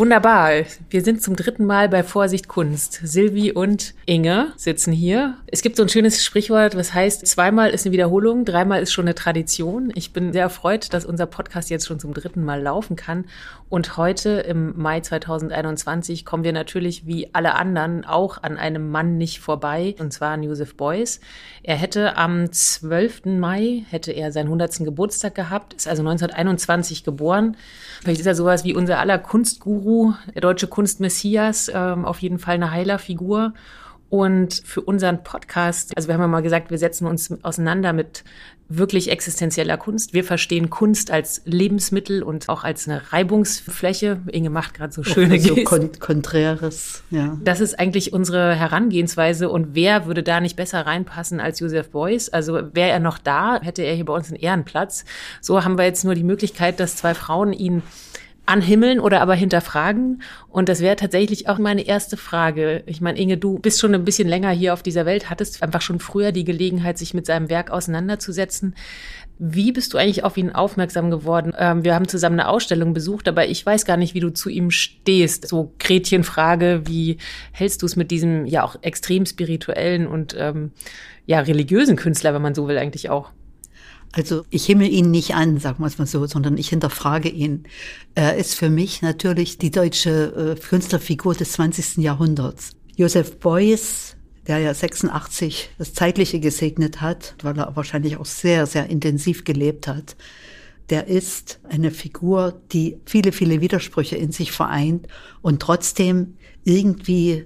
Wunderbar. Wir sind zum dritten Mal bei Vorsicht Kunst. Silvi und Inge sitzen hier. Es gibt so ein schönes Sprichwort, was heißt, zweimal ist eine Wiederholung, dreimal ist schon eine Tradition. Ich bin sehr erfreut, dass unser Podcast jetzt schon zum dritten Mal laufen kann. Und heute im Mai 2021 kommen wir natürlich wie alle anderen auch an einem Mann nicht vorbei, und zwar an Joseph Beuys. Er hätte am 12. Mai, hätte er seinen 100. Geburtstag gehabt, ist also 1921 geboren. Vielleicht ist er sowas wie unser aller Kunstguru, der deutsche Kunstmessias, ähm, auf jeden Fall eine Heilerfigur. Und für unseren Podcast, also wir haben ja mal gesagt, wir setzen uns auseinander mit wirklich existenzieller Kunst. Wir verstehen Kunst als Lebensmittel und auch als eine Reibungsfläche. Inge macht gerade so schöne so kon Konträres, ja. Das ist eigentlich unsere Herangehensweise und wer würde da nicht besser reinpassen als Joseph Beuys? Also wäre er noch da, hätte er hier bei uns einen Ehrenplatz. So haben wir jetzt nur die Möglichkeit, dass zwei Frauen ihn anhimmeln oder aber hinterfragen. Und das wäre tatsächlich auch meine erste Frage. Ich meine, Inge, du bist schon ein bisschen länger hier auf dieser Welt, hattest einfach schon früher die Gelegenheit, sich mit seinem Werk auseinanderzusetzen. Wie bist du eigentlich auf ihn aufmerksam geworden? Ähm, wir haben zusammen eine Ausstellung besucht, aber ich weiß gar nicht, wie du zu ihm stehst. So Gretchenfrage, wie hältst du es mit diesem ja auch extrem spirituellen und ähm, ja religiösen Künstler, wenn man so will, eigentlich auch? Also ich himmel ihn nicht an, sagen wir es mal so, sondern ich hinterfrage ihn. Er ist für mich natürlich die deutsche äh, Künstlerfigur des 20. Jahrhunderts. Joseph Beuys, der ja 86 das Zeitliche gesegnet hat, weil er wahrscheinlich auch sehr, sehr intensiv gelebt hat, der ist eine Figur, die viele, viele Widersprüche in sich vereint und trotzdem irgendwie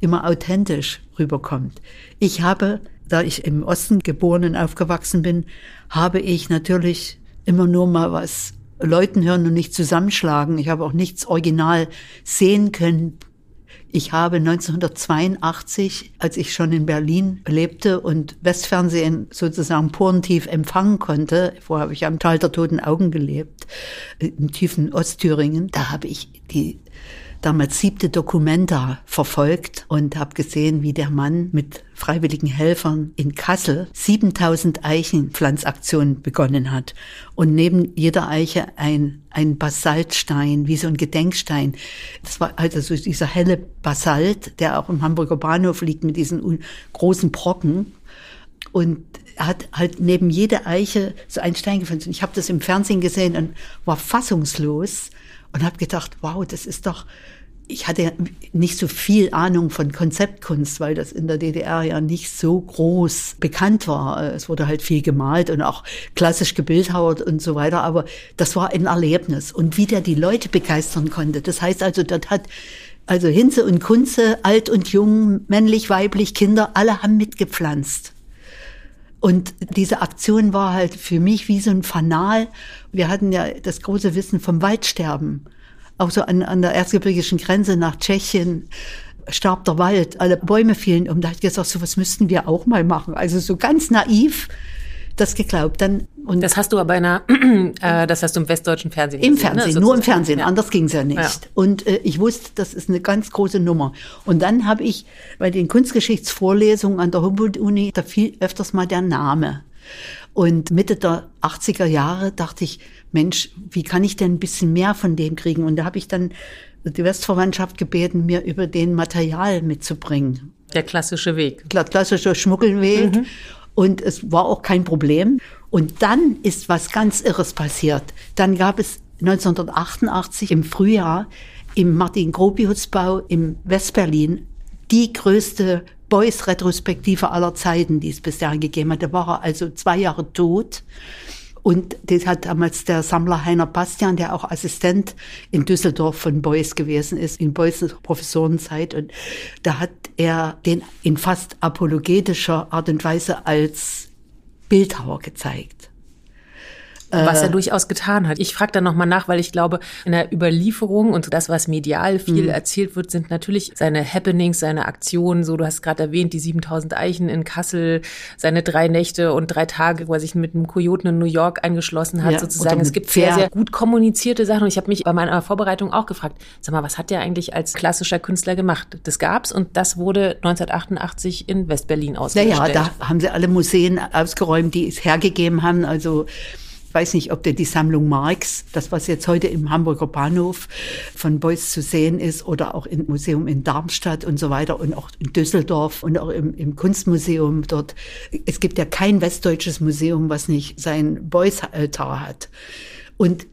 immer authentisch rüberkommt. Ich habe da ich im Osten geboren und aufgewachsen bin, habe ich natürlich immer nur mal was Leuten hören und nicht zusammenschlagen. Ich habe auch nichts original sehen können. Ich habe 1982, als ich schon in Berlin lebte und Westfernsehen sozusagen porentief empfangen konnte, vorher habe ich am Tal der Toten Augen gelebt, im tiefen Ostthüringen, da habe ich die damals siebte Dokumenta verfolgt und habe gesehen, wie der Mann mit freiwilligen Helfern in Kassel 7000 Eichenpflanzaktionen begonnen hat und neben jeder Eiche ein, ein Basaltstein, wie so ein Gedenkstein. Das war also so dieser helle Basalt, der auch im Hamburger Bahnhof liegt mit diesen großen Brocken. Und er hat halt neben jeder Eiche so einen Stein gefunden. Ich habe das im Fernsehen gesehen und war fassungslos und habe gedacht, wow, das ist doch, ich hatte nicht so viel Ahnung von Konzeptkunst, weil das in der DDR ja nicht so groß bekannt war. Es wurde halt viel gemalt und auch klassisch gebildhauert und so weiter, aber das war ein Erlebnis. Und wie der die Leute begeistern konnte, das heißt also, dort hat also Hinze und Kunze, alt und jung, männlich, weiblich, Kinder, alle haben mitgepflanzt. Und diese Aktion war halt für mich wie so ein Fanal. Wir hatten ja das große Wissen vom Waldsterben. Auch so an, an der erzgebirgischen Grenze nach Tschechien starb der Wald, alle Bäume fielen um. Da hat ich gesagt, so was müssten wir auch mal machen. Also so ganz naiv das geglaubt. Dann und das hast du aber in einer, äh, das hast du im westdeutschen Fernsehen Im gesehen, ne? Fernsehen, ne? nur im Fernsehen, ja. anders ging's ja nicht. Ja. Und äh, ich wusste, das ist eine ganz große Nummer. Und dann habe ich bei den Kunstgeschichtsvorlesungen an der Humboldt-Uni, da fiel öfters mal der Name. Und Mitte der 80er Jahre dachte ich, Mensch, wie kann ich denn ein bisschen mehr von dem kriegen? Und da habe ich dann die Westverwandtschaft gebeten, mir über den Material mitzubringen. Der klassische Weg. Klassischer Schmuggelweg. Mhm. Und es war auch kein Problem. Und dann ist was ganz Irres passiert. Dann gab es 1988 im Frühjahr im Martin-Gropius-Bau im Westberlin die größte Beuys-Retrospektive aller Zeiten, die es bis dahin gegeben hat. Da war er also zwei Jahre tot. Und das hat damals der Sammler Heiner Bastian, der auch Assistent in Düsseldorf von Beuys gewesen ist, in Beuys Professorenzeit. Und da hat er den in fast apologetischer Art und Weise als Bildhauer gezeigt was er äh. durchaus getan hat. Ich frage da nochmal nach, weil ich glaube, in der Überlieferung und das, was medial viel mhm. erzählt wird, sind natürlich seine Happenings, seine Aktionen. So, du hast gerade erwähnt, die 7000 Eichen in Kassel, seine drei Nächte und drei Tage, wo er sich mit einem Kojoten in New York eingeschlossen hat, ja, sozusagen. Es gibt sehr, sehr gut kommunizierte Sachen. Und ich habe mich bei meiner Vorbereitung auch gefragt, sag mal, was hat der eigentlich als klassischer Künstler gemacht? Das gab's und das wurde 1988 in Westberlin ausgestellt. Naja, da haben sie alle Museen ausgeräumt, die es hergegeben haben. Also weiß nicht, ob der die Sammlung Marx, das was jetzt heute im Hamburger Bahnhof von Beuys zu sehen ist oder auch im Museum in Darmstadt und so weiter und auch in Düsseldorf und auch im, im Kunstmuseum dort. Es gibt ja kein westdeutsches Museum, was nicht sein Beuys-Altar hat. Und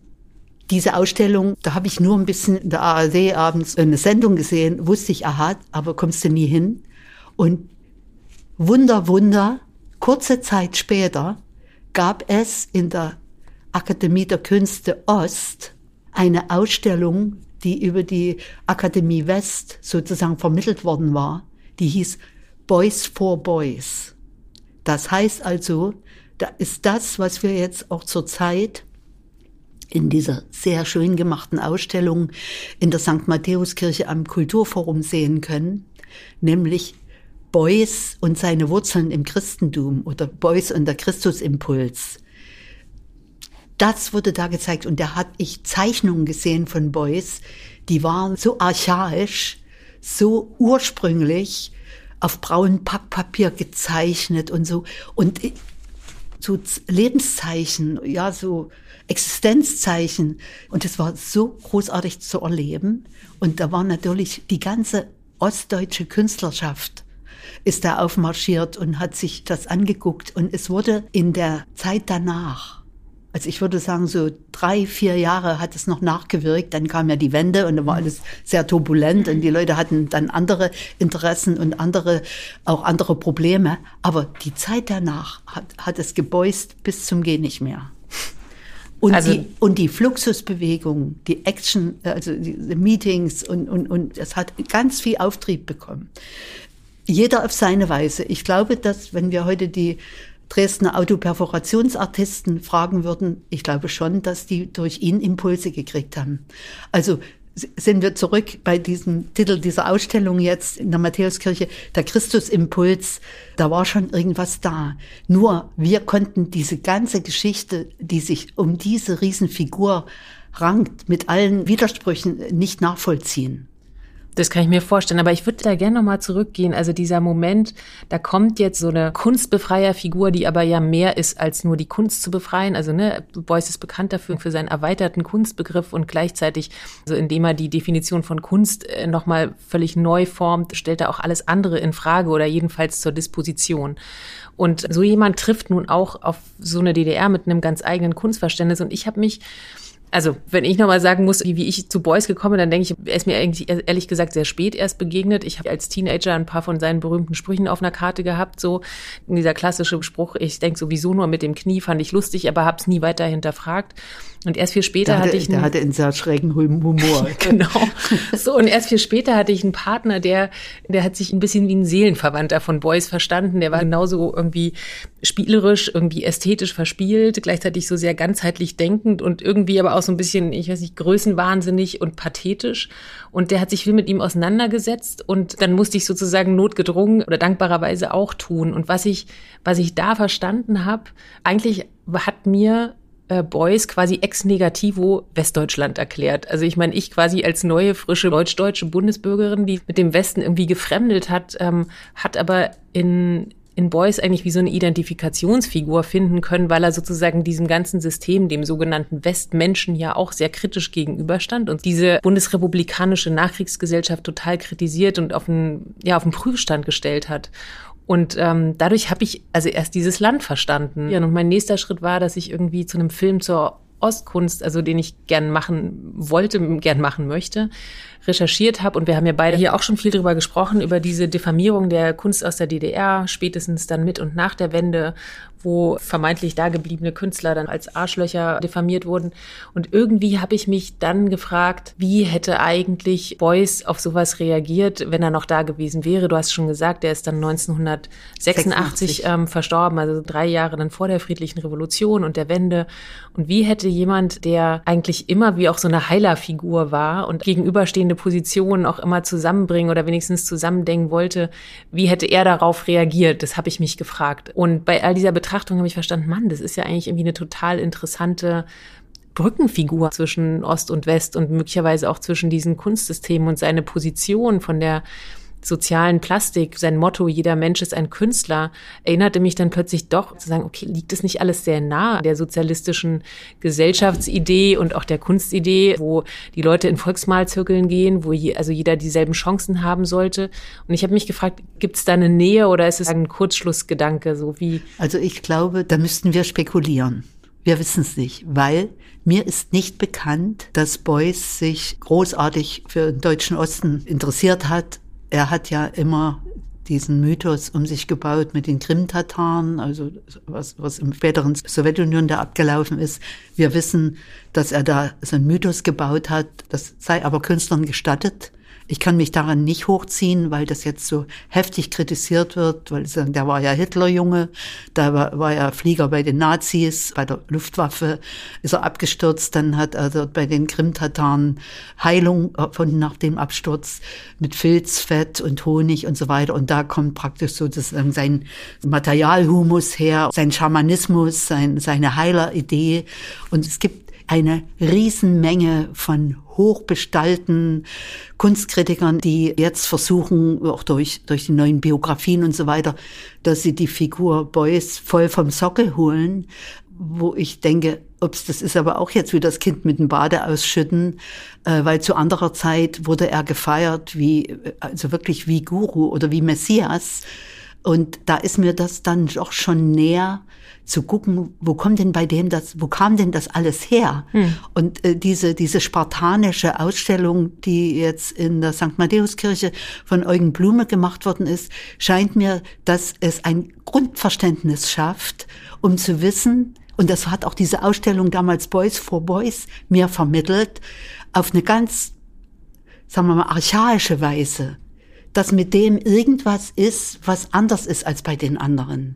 diese Ausstellung, da habe ich nur ein bisschen in der ARD abends eine Sendung gesehen, wusste ich, aha, aber kommst du nie hin. Und Wunder, Wunder, kurze Zeit später gab es in der Akademie der Künste Ost eine Ausstellung, die über die Akademie West sozusagen vermittelt worden war. Die hieß Boys for Boys. Das heißt also, da ist das, was wir jetzt auch zur Zeit in dieser sehr schön gemachten Ausstellung in der St. Matthäuskirche am Kulturforum sehen können, nämlich Beuys und seine Wurzeln im Christentum oder Beuys und der Christusimpuls. Das wurde da gezeigt und da hatte ich Zeichnungen gesehen von Beuys, die waren so archaisch, so ursprünglich auf braunem Packpapier gezeichnet und so und so Lebenszeichen, ja, so Existenzzeichen. Und es war so großartig zu erleben. Und da war natürlich die ganze ostdeutsche Künstlerschaft ist da aufmarschiert und hat sich das angeguckt. Und es wurde in der Zeit danach also ich würde sagen, so drei, vier Jahre hat es noch nachgewirkt. Dann kam ja die Wende und dann war alles sehr turbulent und die Leute hatten dann andere Interessen und andere, auch andere Probleme. Aber die Zeit danach hat, hat es gebeust bis zum Geh nicht mehr. Und, also, die, und die Fluxusbewegung, die Action, also die, die Meetings und, und, und es hat ganz viel Auftrieb bekommen. Jeder auf seine Weise. Ich glaube, dass wenn wir heute die Dresdner Autoperforationsartisten fragen würden, ich glaube schon, dass die durch ihn Impulse gekriegt haben. Also sind wir zurück bei diesem Titel dieser Ausstellung jetzt in der Matthäuskirche, der Christusimpuls, da war schon irgendwas da. Nur wir konnten diese ganze Geschichte, die sich um diese Riesenfigur rankt, mit allen Widersprüchen nicht nachvollziehen. Das kann ich mir vorstellen. Aber ich würde da gerne nochmal zurückgehen. Also dieser Moment, da kommt jetzt so eine Kunstbefreierfigur, die aber ja mehr ist, als nur die Kunst zu befreien. Also, ne, Beuys ist bekannt dafür, für seinen erweiterten Kunstbegriff und gleichzeitig, also indem er die Definition von Kunst äh, nochmal völlig neu formt, stellt er auch alles andere in Frage oder jedenfalls zur Disposition. Und so jemand trifft nun auch auf so eine DDR mit einem ganz eigenen Kunstverständnis. Und ich habe mich also, wenn ich nochmal sagen muss, wie, wie ich zu Boys gekommen bin, dann denke ich, er ist mir eigentlich ehrlich gesagt sehr spät erst begegnet. Ich habe als Teenager ein paar von seinen berühmten Sprüchen auf einer Karte gehabt, so dieser klassische Spruch, ich denke sowieso nur mit dem Knie, fand ich lustig, aber habe es nie weiter hinterfragt. Und erst viel später hatte, hatte ich. Der hatte einen sehr schrägen Humor. genau. So, und erst viel später hatte ich einen Partner, der, der hat sich ein bisschen wie ein Seelenverwandter von Boys verstanden. Der war genauso irgendwie spielerisch, irgendwie ästhetisch verspielt, gleichzeitig so sehr ganzheitlich denkend und irgendwie aber auch so ein bisschen, ich weiß nicht, größenwahnsinnig und pathetisch. Und der hat sich viel mit ihm auseinandergesetzt und dann musste ich sozusagen notgedrungen oder dankbarerweise auch tun. Und was ich, was ich da verstanden habe, eigentlich hat mir äh, Beuys quasi ex negativo Westdeutschland erklärt. Also ich meine, ich quasi als neue, frische deutsch-deutsche Bundesbürgerin, die mit dem Westen irgendwie gefremdet hat, ähm, hat aber in in Beuys eigentlich wie so eine Identifikationsfigur finden können, weil er sozusagen diesem ganzen System, dem sogenannten Westmenschen ja auch sehr kritisch gegenüberstand und diese bundesrepublikanische Nachkriegsgesellschaft total kritisiert und auf einen, ja, auf den Prüfstand gestellt hat. Und ähm, dadurch habe ich also erst dieses Land verstanden. Ja, und mein nächster Schritt war, dass ich irgendwie zu einem Film zur Ostkunst, also den ich gern machen wollte, gern machen möchte, recherchiert habe. Und wir haben ja beide hier auch schon viel drüber gesprochen, über diese Diffamierung der Kunst aus der DDR, spätestens dann mit und nach der Wende wo vermeintlich dagebliebene Künstler dann als Arschlöcher diffamiert wurden. Und irgendwie habe ich mich dann gefragt, wie hätte eigentlich Beuys auf sowas reagiert, wenn er noch da gewesen wäre. Du hast schon gesagt, er ist dann 1986 ähm, verstorben, also drei Jahre dann vor der friedlichen Revolution und der Wende. Und wie hätte jemand, der eigentlich immer wie auch so eine Heilerfigur war und gegenüberstehende Positionen auch immer zusammenbringen oder wenigstens zusammendenken wollte, wie hätte er darauf reagiert? Das habe ich mich gefragt. Und bei all dieser Betrachtung habe ich verstanden, Mann, das ist ja eigentlich irgendwie eine total interessante Brückenfigur zwischen Ost und West und möglicherweise auch zwischen diesen Kunstsystemen und seine Position von der sozialen Plastik, sein Motto, jeder Mensch ist ein Künstler, erinnerte mich dann plötzlich doch zu sagen, okay, liegt es nicht alles sehr nah der sozialistischen Gesellschaftsidee und auch der Kunstidee, wo die Leute in Volksmalzirkeln gehen, wo je, also jeder dieselben Chancen haben sollte. Und ich habe mich gefragt, gibt es da eine Nähe oder ist es ein Kurzschlussgedanke, so wie? Also ich glaube, da müssten wir spekulieren. Wir wissen es nicht, weil mir ist nicht bekannt, dass Beuys sich großartig für den Deutschen Osten interessiert hat er hat ja immer diesen Mythos um sich gebaut mit den Krim-Tataren, also was, was im späteren Sowjetunion da abgelaufen ist. Wir wissen, dass er da so einen Mythos gebaut hat, das sei aber Künstlern gestattet. Ich kann mich daran nicht hochziehen, weil das jetzt so heftig kritisiert wird, weil sagen, der war ja Hitlerjunge, da war, war er Flieger bei den Nazis, bei der Luftwaffe ist er abgestürzt, dann hat er dort bei den Krim-Tataren Heilung von nach dem Absturz mit Filzfett und Honig und so weiter. Und da kommt praktisch sozusagen sein Materialhumus her, sein Schamanismus, sein, seine Heileridee. Und es gibt eine Riesenmenge von hochbestallten Kunstkritikern, die jetzt versuchen, auch durch, durch die neuen Biografien und so weiter, dass sie die Figur Beuys voll vom Sockel holen, wo ich denke, ups, das ist aber auch jetzt wie das Kind mit dem Bade ausschütten, äh, weil zu anderer Zeit wurde er gefeiert wie, also wirklich wie Guru oder wie Messias. Und da ist mir das dann doch schon näher, zu gucken, wo kommt denn bei dem das, wo kam denn das alles her? Hm. Und äh, diese, diese spartanische Ausstellung, die jetzt in der St. Matthäuskirche von Eugen Blume gemacht worden ist, scheint mir, dass es ein Grundverständnis schafft, um zu wissen, und das hat auch diese Ausstellung damals Boys for Boys mir vermittelt, auf eine ganz, sagen wir mal, archaische Weise, dass mit dem irgendwas ist, was anders ist als bei den anderen.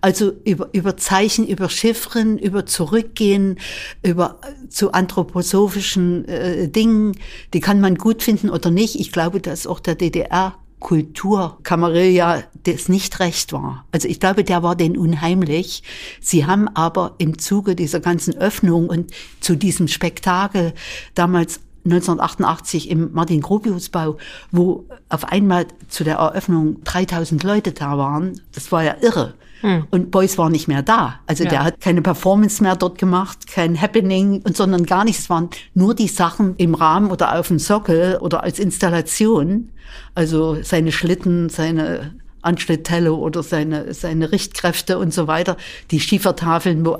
Also über, über Zeichen, über Chiffren, über Zurückgehen, über zu anthroposophischen äh, Dingen, die kann man gut finden oder nicht. Ich glaube, dass auch der DDR Kulturkamerilla das nicht recht war. Also ich glaube, der war den unheimlich. Sie haben aber im Zuge dieser ganzen Öffnung und zu diesem Spektakel damals 1988 im Martin-Gropius-Bau, wo auf einmal zu der Eröffnung 3000 Leute da waren. Das war ja irre. Hm. Und Beuys war nicht mehr da. Also ja. der hat keine Performance mehr dort gemacht, kein Happening, und sondern gar nichts. Es waren nur die Sachen im Rahmen oder auf dem Sockel oder als Installation. Also seine Schlitten, seine Anschnitttello oder seine, seine Richtkräfte und so weiter, die Schiefertafeln, wo,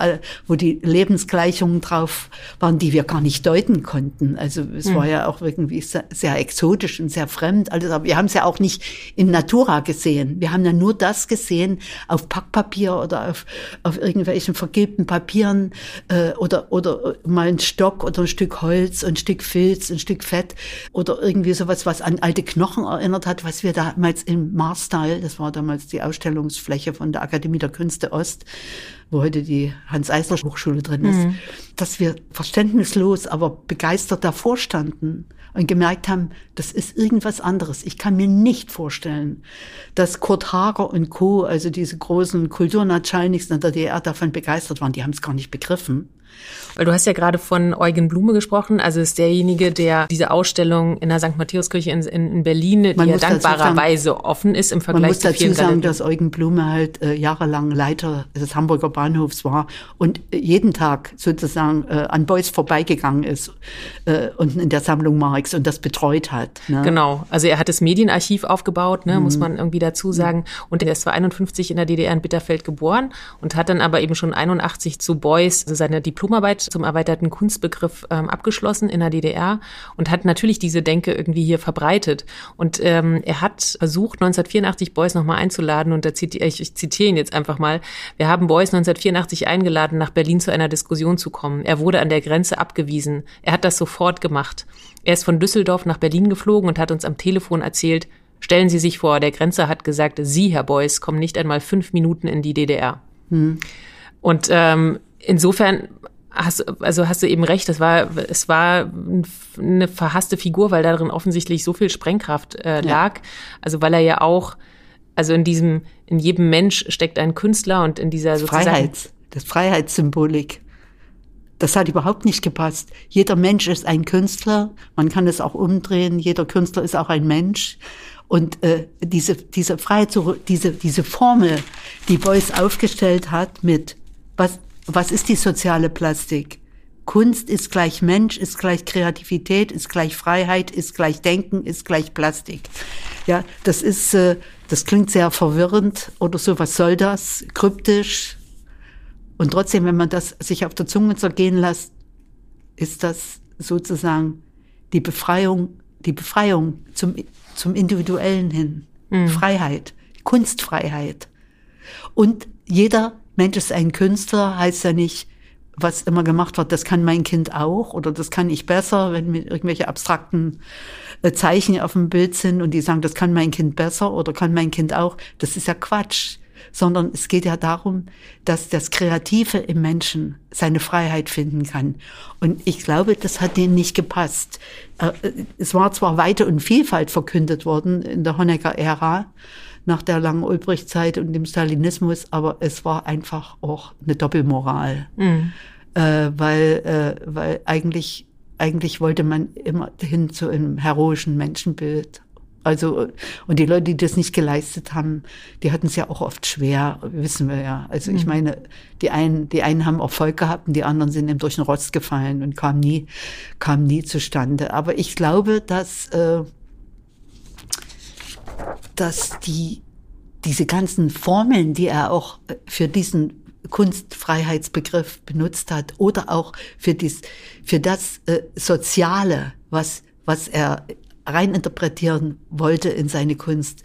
wo die Lebensgleichungen drauf waren, die wir gar nicht deuten konnten. Also es mhm. war ja auch irgendwie sehr, sehr, exotisch und sehr fremd. Alles, aber wir haben es ja auch nicht in Natura gesehen. Wir haben ja nur das gesehen auf Packpapier oder auf, auf irgendwelchen vergilbten Papieren äh, oder, oder mal ein Stock oder ein Stück Holz, ein Stück Filz, ein Stück Fett oder irgendwie sowas, was an alte Knochen erinnert hat, was wir damals im Marstal, das war damals die Ausstellungsfläche von der Akademie der Künste Ost, wo heute die Hans-Eisler-Hochschule drin ist, mhm. dass wir verständnislos, aber begeistert davor standen und gemerkt haben, das ist irgendwas anderes. Ich kann mir nicht vorstellen, dass Kurt Hager und Co., also diese großen Kulturnatschalniks in der DDR davon begeistert waren. Die haben es gar nicht begriffen. Weil du hast ja gerade von Eugen Blume gesprochen, also ist derjenige, der diese Ausstellung in der St. Matthäuskirche in, in, Berlin, die ja dankbarerweise offen ist im Vergleich zu vielen Man muss dazu sagen, dass Eugen Blume halt äh, jahrelang Leiter des Hamburger Bahnhofs war und äh, jeden Tag sozusagen äh, an Beuys vorbeigegangen ist äh, und in der Sammlung Marx und das betreut hat. Ne? Genau, also er hat das Medienarchiv aufgebaut, ne, mhm. muss man irgendwie dazu sagen. Und er ist zwar 51 in der DDR in Bitterfeld geboren und hat dann aber eben schon 81 zu Beuys also seine Diplomarbeit zum erweiterten Kunstbegriff ähm, abgeschlossen in der DDR und hat natürlich diese Denke irgendwie hier verbreitet. Und ähm, er hat versucht, 1984 Beuys nochmal einzuladen und da zitiere ich, ich zitiere ihn jetzt einfach mal. Wir haben Beuys 1984 eingeladen, nach Berlin zu einer Diskussion zu kommen. Er wurde an der Grenze abgewiesen. Er hat das sofort gemacht. Er ist von Düsseldorf nach Berlin geflogen und hat uns am Telefon erzählt, Stellen Sie sich vor, der Grenzer hat gesagt, Sie, Herr Beuys, kommen nicht einmal fünf Minuten in die DDR. Hm. Und ähm, insofern hast, also hast du eben recht, es war, es war eine verhasste Figur, weil darin offensichtlich so viel Sprengkraft äh, lag. Ja. Also weil er ja auch, also in diesem, in jedem Mensch steckt ein Künstler und in dieser das Freiheits, das Freiheitssymbolik. Das hat überhaupt nicht gepasst. Jeder Mensch ist ein Künstler. Man kann es auch umdrehen. Jeder Künstler ist auch ein Mensch. Und äh, diese, diese Freiheit, diese, diese Formel, die Beuys aufgestellt hat mit, was, was ist die soziale Plastik? Kunst ist gleich Mensch, ist gleich Kreativität, ist gleich Freiheit, ist gleich Denken, ist gleich Plastik. Ja, das ist, äh, das klingt sehr verwirrend oder so. Was soll das? Kryptisch. Und trotzdem, wenn man das sich auf der Zunge zergehen lässt, ist das sozusagen die Befreiung, die Befreiung zum, zum Individuellen hin. Mhm. Freiheit, Kunstfreiheit. Und jeder Mensch ist ein Künstler, heißt ja nicht, was immer gemacht wird, das kann mein Kind auch oder das kann ich besser, wenn mir irgendwelche abstrakten äh, Zeichen auf dem Bild sind und die sagen, das kann mein Kind besser oder kann mein Kind auch. Das ist ja Quatsch sondern es geht ja darum, dass das Kreative im Menschen seine Freiheit finden kann. Und ich glaube, das hat denen nicht gepasst. Äh, es war zwar Weite und Vielfalt verkündet worden in der Honecker-Ära, nach der langen Ulbricht-Zeit und dem Stalinismus, aber es war einfach auch eine Doppelmoral. Mhm. Äh, weil, äh, weil eigentlich, eigentlich wollte man immer hin zu einem heroischen Menschenbild. Also, und die Leute, die das nicht geleistet haben, die hatten es ja auch oft schwer, wissen wir ja. Also ich mhm. meine, die einen, die einen haben Erfolg gehabt und die anderen sind eben durch den Rost gefallen und kamen nie, kamen nie zustande. Aber ich glaube, dass, äh, dass die, diese ganzen Formeln, die er auch äh, für diesen Kunstfreiheitsbegriff benutzt hat oder auch für, dies, für das äh, Soziale, was, was er reininterpretieren wollte in seine Kunst.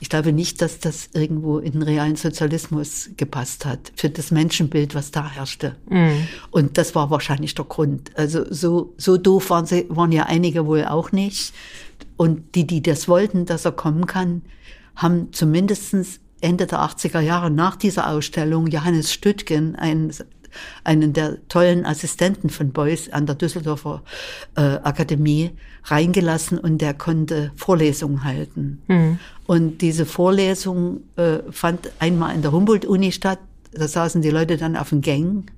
Ich glaube nicht, dass das irgendwo in den realen Sozialismus gepasst hat, für das Menschenbild, was da herrschte. Mm. Und das war wahrscheinlich der Grund. Also so, so doof waren, sie, waren ja einige wohl auch nicht. Und die, die das wollten, dass er kommen kann, haben zumindestens Ende der 80er Jahre nach dieser Ausstellung Johannes Stüttgen, ein einen der tollen Assistenten von Beuys an der Düsseldorfer äh, Akademie reingelassen und der konnte Vorlesungen halten. Mhm. Und diese Vorlesung äh, fand einmal in der Humboldt-Uni statt. Da saßen die Leute dann auf den Gängen.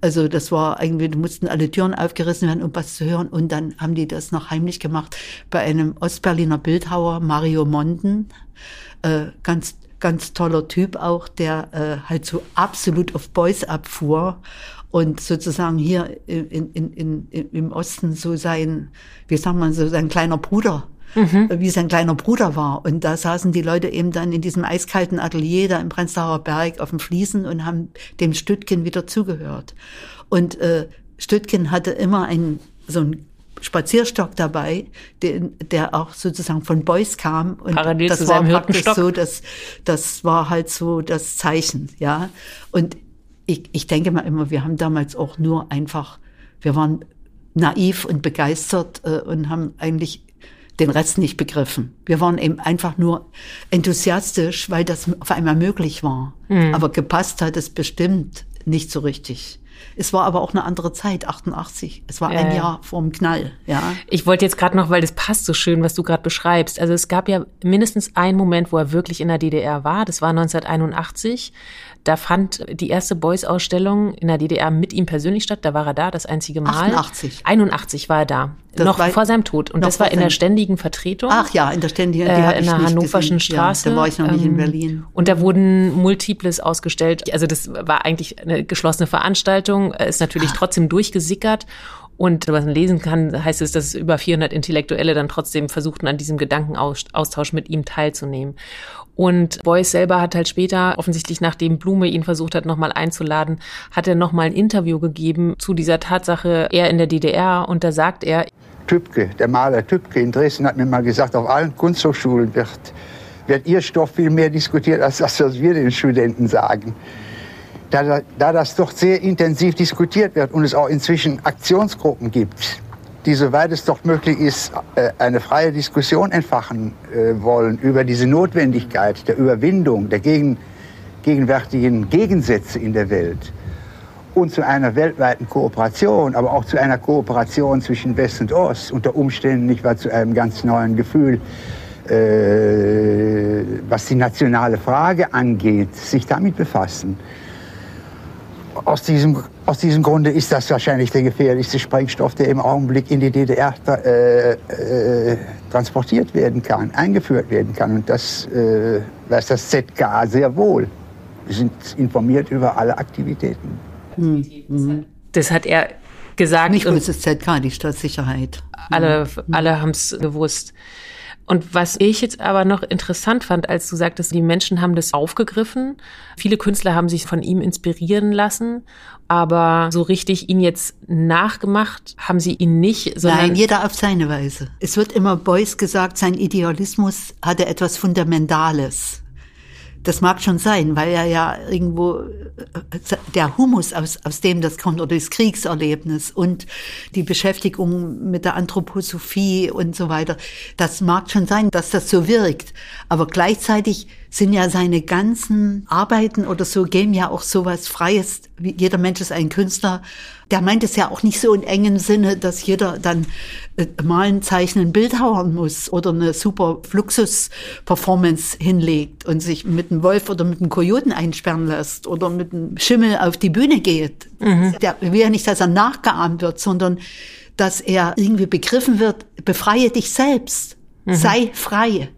Also das war irgendwie, mussten alle Türen aufgerissen werden, um was zu hören. Und dann haben die das noch heimlich gemacht bei einem Ostberliner Bildhauer, Mario Monden. Äh, ganz ganz toller Typ auch, der äh, halt so absolut auf Boys abfuhr und sozusagen hier in, in, in, im Osten so sein, wie sagt man, so sein kleiner Bruder, mhm. wie sein kleiner Bruder war. Und da saßen die Leute eben dann in diesem eiskalten Atelier da im Prenzlauer Berg auf dem Fliesen und haben dem Stüttgen wieder zugehört. Und äh, Stüttgen hatte immer ein so ein Spazierstock dabei, den, der auch sozusagen von Beuys kam. Und Parallel das zu war praktisch so, das, das war halt so das Zeichen, ja. Und ich, ich denke mal immer, wir haben damals auch nur einfach, wir waren naiv und begeistert äh, und haben eigentlich den Rest nicht begriffen. Wir waren eben einfach nur enthusiastisch, weil das auf einmal möglich war. Mhm. Aber gepasst hat es bestimmt nicht so richtig. Es war aber auch eine andere Zeit, 88. Es war ein Jahr vorm Knall, ja. Ich wollte jetzt gerade noch, weil das passt so schön, was du gerade beschreibst. Also es gab ja mindestens einen Moment, wo er wirklich in der DDR war. Das war 1981. Da fand die erste Boys-Ausstellung in der DDR mit ihm persönlich statt. Da war er da, das einzige Mal. 88. 81 war er da. Das noch vor seinem Tod. Und das war in der ständigen Vertretung. Ach ja, in der ständigen, die äh, in der Hannoverschen gesehen. Straße. Ja, da war ich noch nicht in ähm, Berlin. Und da wurden Multiples ausgestellt. Also das war eigentlich eine geschlossene Veranstaltung, ist natürlich trotzdem durchgesickert. Und was man lesen kann, heißt es, dass über 400 Intellektuelle dann trotzdem versuchten, an diesem Gedankenaustausch mit ihm teilzunehmen. Und Beuys selber hat halt später, offensichtlich nachdem Blume ihn versucht hat, nochmal einzuladen, hat er nochmal ein Interview gegeben zu dieser Tatsache, er in der DDR. Und da sagt er, Tübke, der Maler Tübke in Dresden hat mir mal gesagt, auf allen Kunsthochschulen wird, wird Ihr Stoff viel mehr diskutiert, als das, was wir den Studenten sagen. Da, da das doch sehr intensiv diskutiert wird und es auch inzwischen Aktionsgruppen gibt, die, soweit es doch möglich ist, äh, eine freie Diskussion entfachen äh, wollen über diese Notwendigkeit der Überwindung der gegen, gegenwärtigen Gegensätze in der Welt und zu einer weltweiten Kooperation, aber auch zu einer Kooperation zwischen West und Ost, unter Umständen nicht wahr, zu einem ganz neuen Gefühl, äh, was die nationale Frage angeht, sich damit befassen. Aus diesem Aus diesem Grunde ist das wahrscheinlich der gefährlichste Sprengstoff, der im Augenblick in die DDR äh, äh, transportiert werden kann, eingeführt werden kann. Und das äh, weiß das ZK sehr wohl. Wir sind informiert über alle Aktivitäten. Mhm. Das hat er gesagt. Nicht bloß das ZK, die Staatssicherheit. Alle, alle haben es gewusst. Und was ich jetzt aber noch interessant fand, als du sagtest, die Menschen haben das aufgegriffen. Viele Künstler haben sich von ihm inspirieren lassen, aber so richtig ihn jetzt nachgemacht haben sie ihn nicht. Sondern Nein, jeder auf seine Weise. Es wird immer Beuys gesagt, sein Idealismus hatte etwas Fundamentales. Das mag schon sein, weil er ja irgendwo der Humus, aus, aus dem das kommt, oder das Kriegserlebnis und die Beschäftigung mit der Anthroposophie und so weiter, das mag schon sein, dass das so wirkt. Aber gleichzeitig sind ja seine ganzen Arbeiten oder so, geben ja auch sowas Freies. Jeder Mensch ist ein Künstler. Der meint es ja auch nicht so in engem Sinne, dass jeder dann äh, malen, zeichnen, Bildhauern muss oder eine super Fluxus-Performance hinlegt und sich mit einem Wolf oder mit einem Kojoten einsperren lässt oder mit einem Schimmel auf die Bühne geht. Mhm. Der will ja nicht, dass er nachgeahmt wird, sondern dass er irgendwie begriffen wird, befreie dich selbst, mhm. sei frei.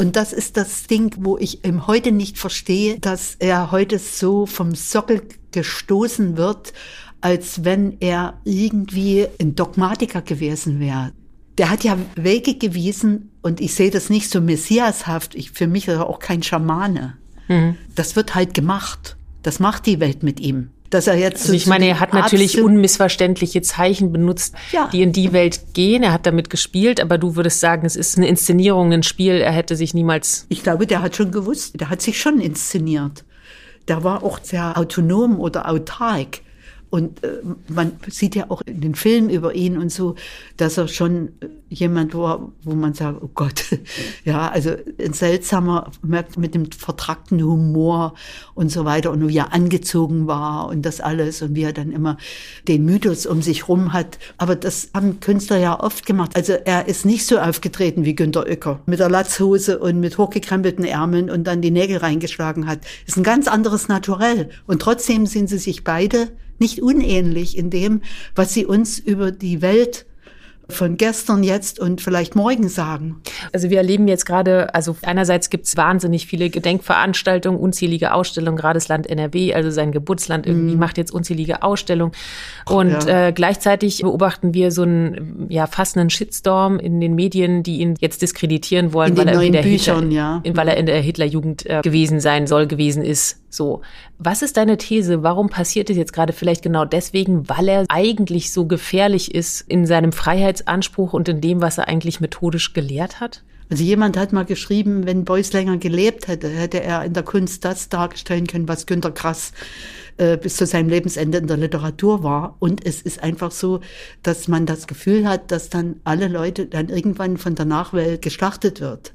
Und das ist das Ding, wo ich ihm heute nicht verstehe, dass er heute so vom Sockel gestoßen wird, als wenn er irgendwie ein Dogmatiker gewesen wäre. Der hat ja Wege gewiesen und ich sehe das nicht so messiashaft. Ich, für mich ist er auch kein Schamane. Mhm. Das wird halt gemacht. Das macht die Welt mit ihm dass er jetzt. Also ich meine, er hat natürlich Arzt unmissverständliche Zeichen benutzt, ja. die in die Welt gehen. Er hat damit gespielt, aber du würdest sagen, es ist eine Inszenierung, ein Spiel. Er hätte sich niemals. Ich glaube, der hat schon gewusst, der hat sich schon inszeniert. Der war auch sehr autonom oder autark. Und äh, man sieht ja auch in den Filmen über ihn und so, dass er schon jemand war, wo man sagt, oh Gott, ja, also ein seltsamer, merkt mit dem vertrackten Humor und so weiter und wie er angezogen war und das alles und wie er dann immer den Mythos um sich rum hat. Aber das haben Künstler ja oft gemacht. Also er ist nicht so aufgetreten wie Günter Oecker mit der Latzhose und mit hochgekrempelten Ärmeln und dann die Nägel reingeschlagen hat. ist ein ganz anderes Naturell. Und trotzdem sind sie sich beide nicht unähnlich in dem, was sie uns über die Welt von gestern, jetzt und vielleicht morgen sagen. Also wir erleben jetzt gerade, also einerseits gibt es wahnsinnig viele Gedenkveranstaltungen, unzählige Ausstellungen, gerade das Land NRW, also sein Geburtsland irgendwie mm. macht jetzt unzählige Ausstellungen. Und ja. äh, gleichzeitig beobachten wir so einen ja fast einen Shitstorm in den Medien, die ihn jetzt diskreditieren wollen, weil er, in der Büchern, Hitler, ja. weil er in der Hitlerjugend äh, gewesen sein soll, gewesen ist. So, was ist deine These? Warum passiert es jetzt gerade vielleicht genau deswegen, weil er eigentlich so gefährlich ist in seinem Freiheitsanspruch und in dem, was er eigentlich methodisch gelehrt hat? Also jemand hat mal geschrieben, wenn Beuys länger gelebt hätte, hätte er in der Kunst das darstellen können, was Günter Grass äh, bis zu seinem Lebensende in der Literatur war. Und es ist einfach so, dass man das Gefühl hat, dass dann alle Leute dann irgendwann von der Nachwelt geschlachtet wird.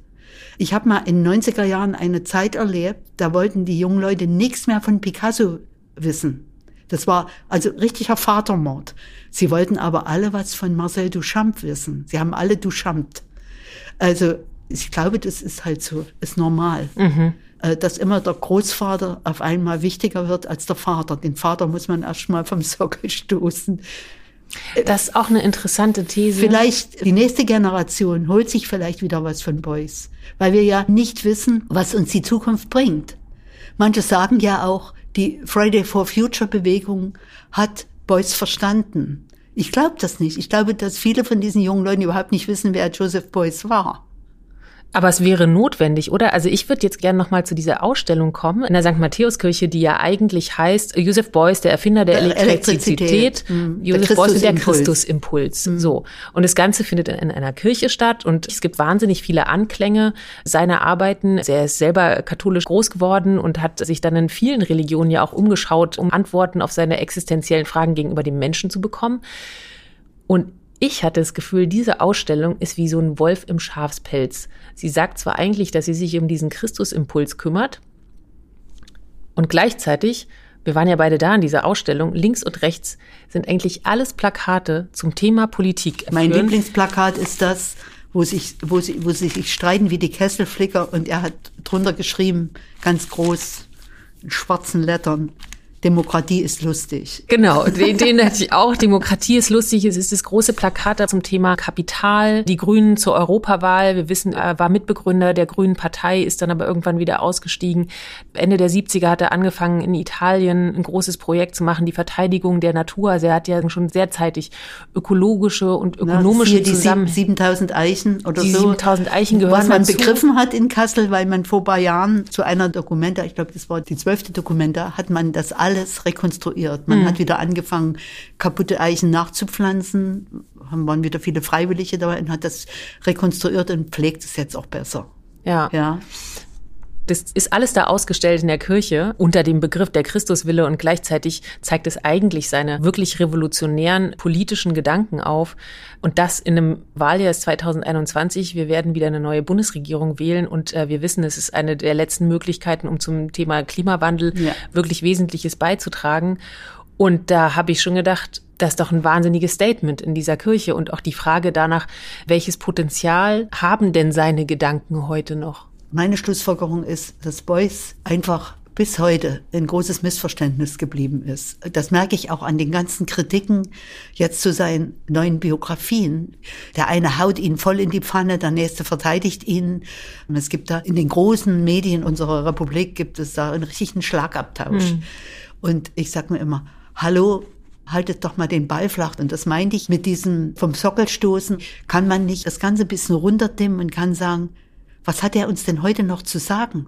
Ich habe mal in 90er Jahren eine Zeit erlebt, da wollten die jungen Leute nichts mehr von Picasso wissen. Das war also richtiger Vatermord. Sie wollten aber alle was von Marcel Duchamp wissen. Sie haben alle Duchamp. Also ich glaube, das ist halt so, ist normal. Mhm. Äh, dass immer der Großvater auf einmal wichtiger wird als der Vater. Den Vater muss man erst mal vom Sockel stoßen. Das ist auch eine interessante These. Vielleicht die nächste Generation holt sich vielleicht wieder was von Beuys, weil wir ja nicht wissen, was uns die Zukunft bringt. Manche sagen ja auch, die Friday for Future Bewegung hat Beuys verstanden. Ich glaube das nicht. Ich glaube, dass viele von diesen jungen Leuten überhaupt nicht wissen, wer Joseph Beuys war. Aber es wäre notwendig, oder? Also ich würde jetzt gerne nochmal zu dieser Ausstellung kommen in der St. Matthäuskirche, die ja eigentlich heißt Joseph Beuys, der Erfinder der Elektrizität. Elektrizität. Mhm. Joseph Beuys und der Christusimpuls. Mhm. So. Und das Ganze findet in einer Kirche statt und es gibt wahnsinnig viele Anklänge seiner Arbeiten. Er ist selber katholisch groß geworden und hat sich dann in vielen Religionen ja auch umgeschaut, um Antworten auf seine existenziellen Fragen gegenüber dem Menschen zu bekommen. Und ich hatte das Gefühl, diese Ausstellung ist wie so ein Wolf im Schafspelz. Sie sagt zwar eigentlich, dass sie sich um diesen Christusimpuls kümmert, und gleichzeitig, wir waren ja beide da in dieser Ausstellung, links und rechts sind eigentlich alles Plakate zum Thema Politik. Mein Lieblingsplakat ist das, wo sich, wo sie, wo sie sich streiten wie die Kesselflicker und er hat drunter geschrieben, ganz groß, in schwarzen Lettern, Demokratie ist lustig. Genau, den, den hatte ich auch. Demokratie ist lustig. Es ist das große Plakat da zum Thema Kapital. Die Grünen zur Europawahl. Wir wissen, er war Mitbegründer der Grünen Partei, ist dann aber irgendwann wieder ausgestiegen. Ende der 70er hat er angefangen, in Italien ein großes Projekt zu machen, die Verteidigung der Natur. Also er hat ja schon sehr zeitig ökologische und ökonomische Na, die Zusammen 7000 Eichen oder die so. 7000 Eichen gehören Was man dazu. begriffen hat in Kassel, weil man vor paar Jahren zu einer Dokumenta, ich glaube, das war die zwölfte Dokumenta, hat man das alles rekonstruiert. Man hat wieder angefangen, kaputte Eichen nachzupflanzen, haben waren wieder viele Freiwillige dabei und hat das rekonstruiert und pflegt es jetzt auch besser. Ja. Ja. Das ist alles da ausgestellt in der Kirche unter dem Begriff der Christuswille und gleichzeitig zeigt es eigentlich seine wirklich revolutionären politischen Gedanken auf. Und das in einem Wahljahr ist 2021. Wir werden wieder eine neue Bundesregierung wählen und äh, wir wissen, es ist eine der letzten Möglichkeiten, um zum Thema Klimawandel Ja. wirklich Wesentliches beizutragen. Und da habe ich schon gedacht, das ist doch ein wahnsinniges Statement in dieser Kirche und auch die Frage danach, welches Potenzial haben denn seine Gedanken heute noch? Meine Schlussfolgerung ist, dass Beuys einfach bis heute ein großes Missverständnis geblieben ist. Das merke ich auch an den ganzen Kritiken jetzt zu seinen neuen Biografien. Der eine haut ihn voll in die Pfanne, der nächste verteidigt ihn. Und Es gibt da in den großen Medien unserer Republik gibt es da einen richtigen Schlagabtausch. Und ich sage mir immer, hallo, haltet doch mal den Ball flach. Und das meinte ich mit diesem vom Sockel stoßen. Kann man nicht das Ganze ein bisschen runterdimmen und kann sagen, was hat er uns denn heute noch zu sagen?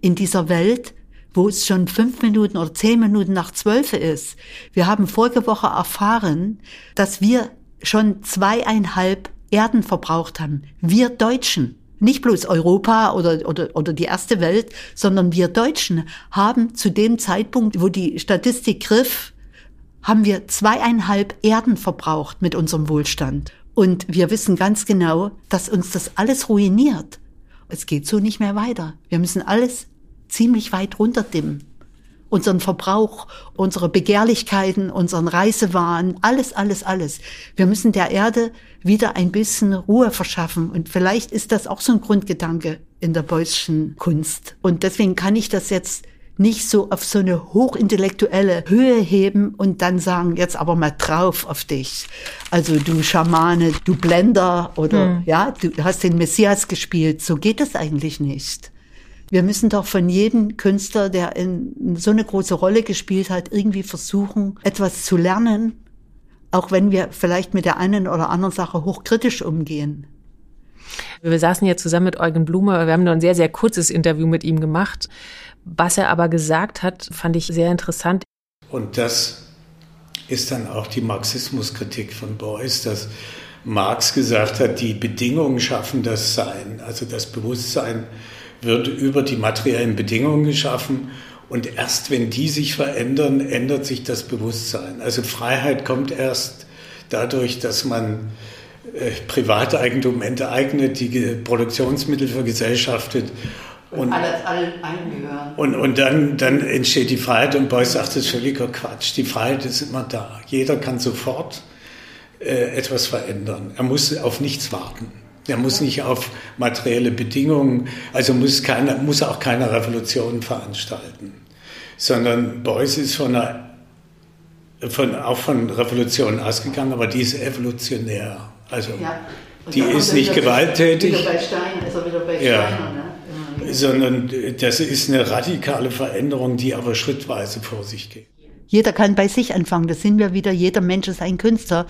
In dieser Welt, wo es schon fünf Minuten oder zehn Minuten nach zwölf ist. Wir haben vorige Woche erfahren, dass wir schon zweieinhalb Erden verbraucht haben. Wir Deutschen. Nicht bloß Europa oder, oder, oder die erste Welt, sondern wir Deutschen haben zu dem Zeitpunkt, wo die Statistik griff, haben wir zweieinhalb Erden verbraucht mit unserem Wohlstand. Und wir wissen ganz genau, dass uns das alles ruiniert. Es geht so nicht mehr weiter. Wir müssen alles ziemlich weit runterdimmen. Unseren Verbrauch, unsere Begehrlichkeiten, unseren Reisewahn, alles, alles, alles. Wir müssen der Erde wieder ein bisschen Ruhe verschaffen. Und vielleicht ist das auch so ein Grundgedanke in der Beuyschen Kunst. Und deswegen kann ich das jetzt nicht so auf so eine hochintellektuelle Höhe heben und dann sagen, jetzt aber mal drauf auf dich. Also du Schamane, du Blender oder ja, du hast den Messias gespielt. So geht es eigentlich nicht. Wir müssen doch von jedem Künstler, der in so eine große Rolle gespielt hat, irgendwie versuchen, etwas zu lernen, auch wenn wir vielleicht mit der einen oder anderen Sache hochkritisch umgehen. Wir saßen ja zusammen mit Eugen Blume, wir haben nur ein sehr, sehr kurzes Interview mit ihm gemacht. Was er aber gesagt hat, fand ich sehr interessant. Und das ist dann auch die Marxismuskritik von Beuys, dass Marx gesagt hat, die Bedingungen schaffen das Sein. Also das Bewusstsein wird über die materiellen Bedingungen geschaffen und erst wenn die sich verändern, ändert sich das Bewusstsein. Also Freiheit kommt erst dadurch, dass man äh, Privateigentum enteignet, die Ge- Produktionsmittel vergesellschaftet und alles allen eingehören. und, und dann, dann entsteht die Freiheit und Beuys sagt, das ist völliger Quatsch. Die Freiheit ist immer da. Jeder kann sofort äh, etwas verändern. Er muss auf nichts warten. Er muss nicht auf materielle Bedingungen, also muss, keine, muss auch keine Revolution veranstalten. Sondern Beuys ist von einer, von, auch von Revolutionen ausgegangen, aber die ist evolutionär. Also die ist nicht gewalttätig. Wieder bei Stein, ist er wieder bei Ja. Sondern das ist eine radikale Veränderung, die aber schrittweise vor sich geht. Jeder kann bei sich anfangen. Das sind wir wieder. Jeder Mensch ist ein Künstler.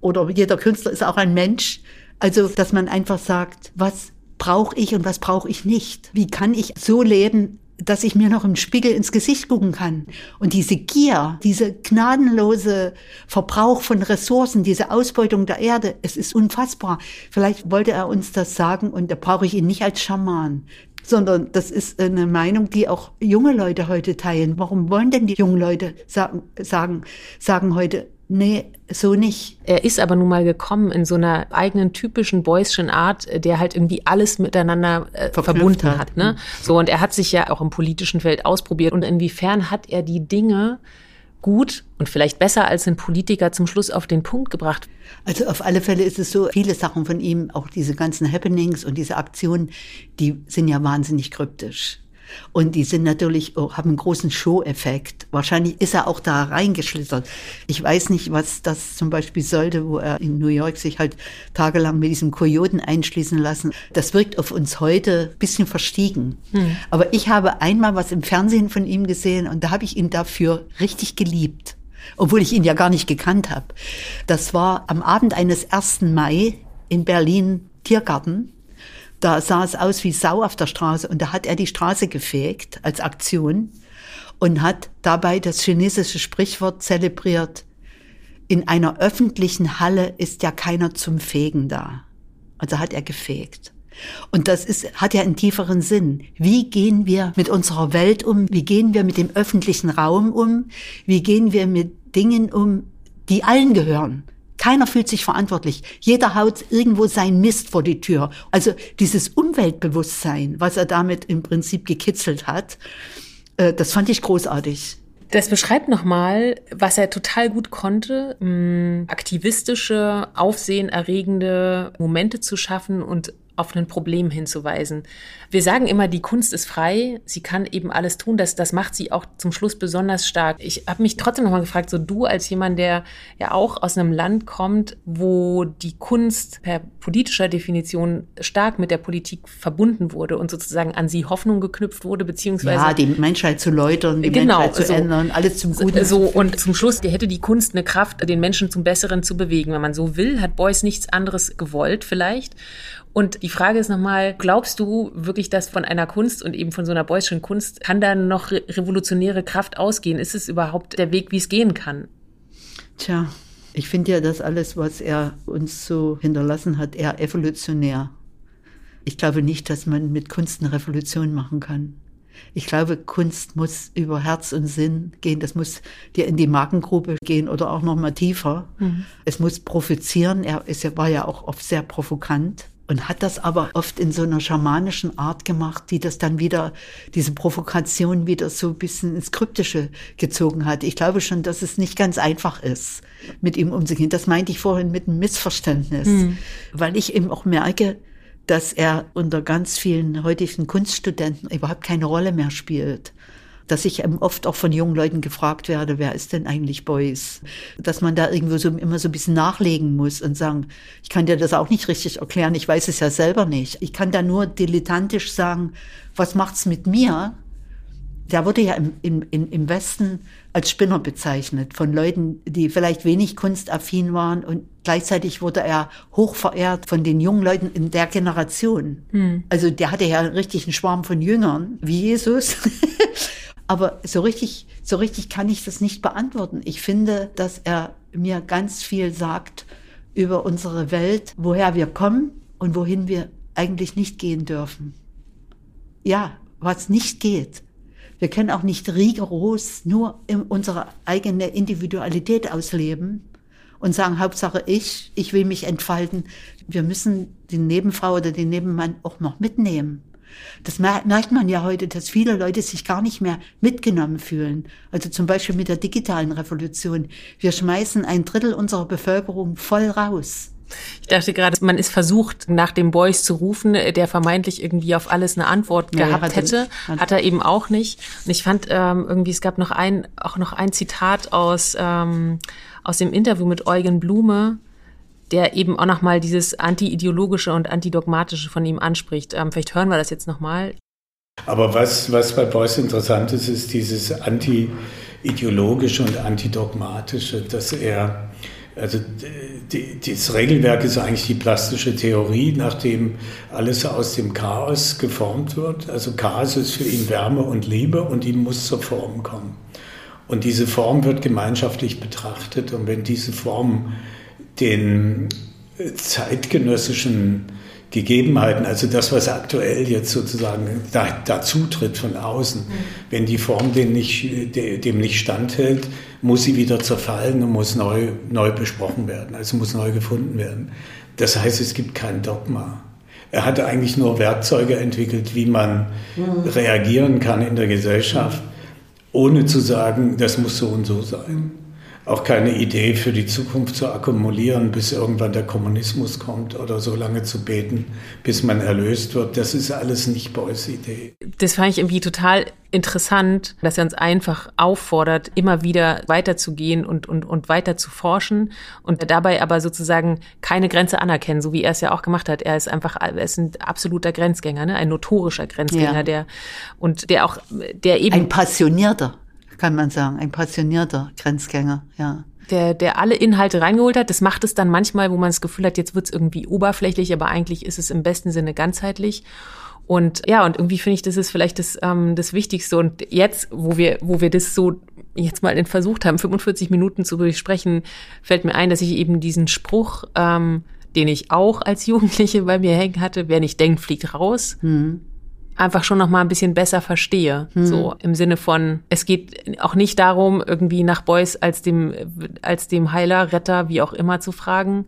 Oder jeder Künstler ist auch ein Mensch. Also, dass man einfach sagt, was brauche ich und was brauche ich nicht? Wie kann ich so leben, dass ich mir noch im Spiegel ins Gesicht gucken kann? Und diese Gier, diese gnadenlose Verbrauch von Ressourcen, diese Ausbeutung der Erde, es ist unfassbar. Vielleicht wollte er uns das sagen und da brauche ich ihn nicht als Schaman sondern das ist eine Meinung, die auch junge Leute heute teilen. Warum wollen denn die jungen Leute sagen, sagen, sagen heute, nee, so nicht? Er ist aber nun mal gekommen in so einer eigenen typischen Beuyschen Art, der halt irgendwie alles miteinander äh, verbunden hat. hat. Ne? So und er hat sich ja auch im politischen Feld ausprobiert und inwiefern hat er die Dinge gut und vielleicht besser als ein Politiker zum Schluss auf den Punkt gebracht. Also auf alle Fälle ist es so, viele Sachen von ihm, auch diese ganzen Happenings und diese Aktionen, die sind ja wahnsinnig kryptisch. Und die sind natürlich, auch, haben einen großen Show-Effekt. Wahrscheinlich ist er auch da reingeschlittert. Ich weiß nicht, was das zum Beispiel sollte, wo er in New York sich halt tagelang mit diesem Kojoten einschließen lassen. Das wirkt auf uns heute ein bisschen verstiegen. Hm. Aber ich habe einmal was im Fernsehen von ihm gesehen und da habe ich ihn dafür richtig geliebt obwohl ich ihn ja gar nicht gekannt habe. Das war am Abend eines 1. Mai in Berlin Tiergarten da sah es aus wie Sau auf der Straße und da hat er die Straße gefegt als Aktion und hat dabei das chinesische Sprichwort zelebriert, in einer öffentlichen Halle ist ja keiner zum Fegen da. Also hat er gefegt. Und das ist, hat ja einen tieferen Sinn. Wie gehen wir mit unserer Welt um? Wie gehen wir mit dem öffentlichen Raum um? Wie gehen wir mit Dingen um, die allen gehören? Keiner fühlt sich verantwortlich. Jeder haut irgendwo sein Mist vor die Tür. Also dieses Umweltbewusstsein, was er damit im Prinzip gekitzelt hat, äh, das fand ich großartig. Das beschreibt nochmal, was er total gut konnte, aktivistische, aufsehenerregende Momente zu schaffen und auf ein Problem hinzuweisen. Wir sagen immer, die Kunst ist frei, sie kann eben alles tun, das, das macht sie auch zum Schluss besonders stark. Ich habe mich trotzdem nochmal gefragt, so du als jemand, der ja auch aus einem Land kommt, wo die Kunst per politischer Definition stark mit der Politik verbunden wurde und sozusagen an sie Hoffnung geknüpft wurde, beziehungsweise... Ja, die Menschheit zu läutern, die genau, Menschheit zu so, ändern, alles zum Guten. So, und zum Schluss hätte die Kunst eine Kraft, den Menschen zum Besseren zu bewegen. Wenn man so will, hat Beuys nichts anderes gewollt vielleicht. Und die Frage ist nochmal, glaubst du wirklich, dass von einer Kunst und eben von so einer Beuyschen Kunst kann da noch revolutionäre Kraft ausgehen? Ist es überhaupt der Weg, wie es gehen kann? Tja, ich finde ja, dass alles, was er uns so hinterlassen hat, eher evolutionär. Ich glaube nicht, dass man mit Kunst eine Revolution machen kann. Ich glaube, Kunst muss über Herz und Sinn gehen. Das muss dir in die Magengrube gehen oder auch noch mal tiefer. Mhm. Es muss provozieren. Er ist, war ja auch oft sehr provokant und hat das aber oft in so einer schamanischen Art gemacht, die das dann wieder, diese Provokation wieder so ein bisschen ins Kryptische gezogen hat. Ich glaube schon, dass es nicht ganz einfach ist, mit ihm umzugehen. Das meinte ich vorhin mit einem Missverständnis, mhm. weil ich eben auch merke, dass er unter ganz vielen heutigen Kunststudenten überhaupt keine Rolle mehr spielt dass ich oft auch von jungen Leuten gefragt werde, wer ist denn eigentlich Beuys? Dass man da irgendwo so immer so ein bisschen nachlegen muss und sagen, ich kann dir das auch nicht richtig erklären, ich weiß es ja selber nicht. Ich kann da nur dilettantisch sagen, was macht's mit mir? Der wurde ja im, im, im Westen als Spinner bezeichnet von Leuten, die vielleicht wenig kunstaffin waren und gleichzeitig wurde er hoch verehrt von den jungen Leuten in der Generation. Hm. Also der hatte ja richtig einen Schwarm von Jüngern, wie Jesus. Aber so richtig, so richtig kann ich das nicht beantworten. Ich finde, dass er mir ganz viel sagt über unsere Welt, woher wir kommen und wohin wir eigentlich nicht gehen dürfen. Ja, was nicht geht. Wir können auch nicht rigoros nur unsere eigene Individualität ausleben und sagen, Hauptsache ich, ich will mich entfalten. Wir müssen die Nebenfrau oder den Nebenmann auch noch mitnehmen. Das merkt man ja heute, dass viele Leute sich gar nicht mehr mitgenommen fühlen. Also zum Beispiel mit der digitalen Revolution. Wir schmeißen ein Drittel unserer Bevölkerung voll raus. Ich dachte gerade, man ist versucht, nach dem Boys zu rufen, der vermeintlich irgendwie auf alles eine Antwort ja, gehabt hätte. Hat, hat er eben auch nicht. Und ich fand ähm, irgendwie, es gab noch ein, auch noch ein Zitat aus, ähm, aus dem Interview mit Eugen Blume, der eben auch nochmal dieses anti-ideologische und antidogmatische von ihm anspricht. Ähm, vielleicht hören wir das jetzt nochmal. Aber was, was bei Beuys interessant ist, ist dieses anti-ideologische und antidogmatische, dass er, also die, das Regelwerk ist eigentlich die plastische Theorie, nachdem alles aus dem Chaos geformt wird. Also Chaos ist für ihn Wärme und Liebe und ihm muss zur Form kommen. Und diese Form wird gemeinschaftlich betrachtet und wenn diese Form den zeitgenössischen Gegebenheiten, also das, was aktuell jetzt sozusagen da, dazu tritt von außen, mhm. wenn die Form dem nicht, dem nicht standhält, muss sie wieder zerfallen und muss neu, neu besprochen werden, also muss neu gefunden werden. Das heißt, es gibt kein Dogma. Er hatte eigentlich nur Werkzeuge entwickelt, wie man mhm. reagieren kann in der Gesellschaft, ohne zu sagen, das muss so und so sein. Auch keine Idee für die Zukunft zu akkumulieren, bis irgendwann der Kommunismus kommt oder so lange zu beten, bis man erlöst wird. Das ist alles nicht Beuys Idee. Das fand ich irgendwie total interessant, dass er uns einfach auffordert, immer wieder weiterzugehen und, und, und weiter zu forschen und dabei aber sozusagen keine Grenze anerkennen, so wie er es ja auch gemacht hat. Er ist einfach, er ist ein absoluter Grenzgänger, ne? ein notorischer Grenzgänger, ja. der und der auch, der eben ein passionierter kann man sagen, ein passionierter Grenzgänger, ja. Der, der alle Inhalte reingeholt hat. Das macht es dann manchmal, wo man das Gefühl hat, jetzt wird es irgendwie oberflächlich, aber eigentlich ist es im besten Sinne ganzheitlich. Und ja, und irgendwie finde ich, das ist vielleicht das, ähm, das Wichtigste. Und jetzt, wo wir, wo wir das so jetzt mal versucht haben, 45 Minuten zu besprechen, fällt mir ein, dass ich eben diesen Spruch, ähm, den ich auch als Jugendliche bei mir hängen hatte, wer nicht denkt, fliegt raus. Mhm einfach schon noch mal ein bisschen besser verstehe. Hm. So im Sinne von, es geht auch nicht darum, irgendwie nach Beuys als dem, als dem Heiler, Retter, wie auch immer zu fragen.